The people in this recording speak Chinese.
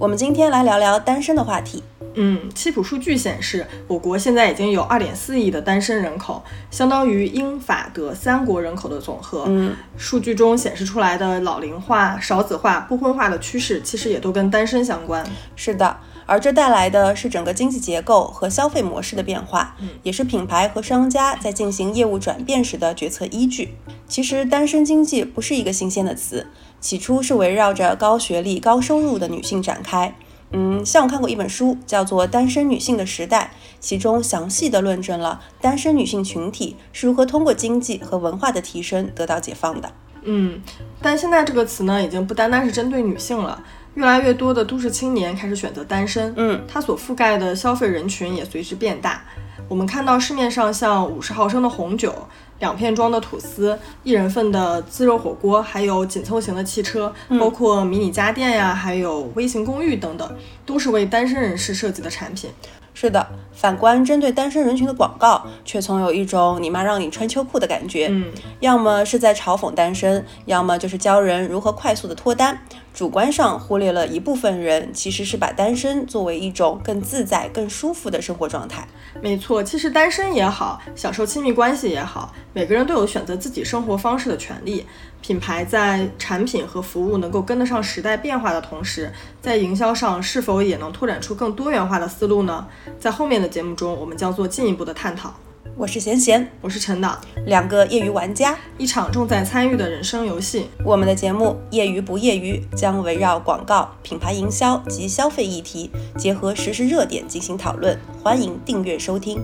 我们今天来聊聊单身的话题。嗯，七普数据显示，我国现在已经有二点四亿的单身人口，相当于英法德三国人口的总和。嗯，数据中显示出来的老龄化、少子化、不婚化的趋势，其实也都跟单身相关。是的，而这带来的是整个经济结构和消费模式的变化，嗯也是品牌和商家在进行业务转变时的决策依据。其实，单身经济不是一个新鲜的词，起初是围绕着高学历、高收入的女性展开。嗯，像我看过一本书，叫做《单身女性的时代》，其中详细的论证了单身女性群体是如何通过经济和文化的提升得到解放的。嗯，但现在这个词呢，已经不单单是针对女性了，越来越多的都市青年开始选择单身。嗯，它所覆盖的消费人群也随之变大。我们看到市面上像五十毫升的红酒、两片装的吐司、一人份的自热火锅，还有紧凑型的汽车，包括迷你家电呀，还有微型公寓等等，都是为单身人士设计的产品。是的，反观针对单身人群的广告，却总有一种“你妈让你穿秋裤”的感觉。嗯，要么是在嘲讽单身，要么就是教人如何快速的脱单。主观上忽略了一部分人其实是把单身作为一种更自在、更舒服的生活状态。没错，其实单身也好，享受亲密关系也好，每个人都有选择自己生活方式的权利。品牌在产品和服务能够跟得上时代变化的同时，在营销上是否也能拓展出更多元化的思路呢？在后面的节目中，我们将做进一步的探讨。我是贤贤，我是陈导，两个业余玩家，一场重在参与的人生游戏。我们的节目《业余不业余》将围绕广告、品牌营销及消费议题，结合实时热点进行讨论。欢迎订阅收听。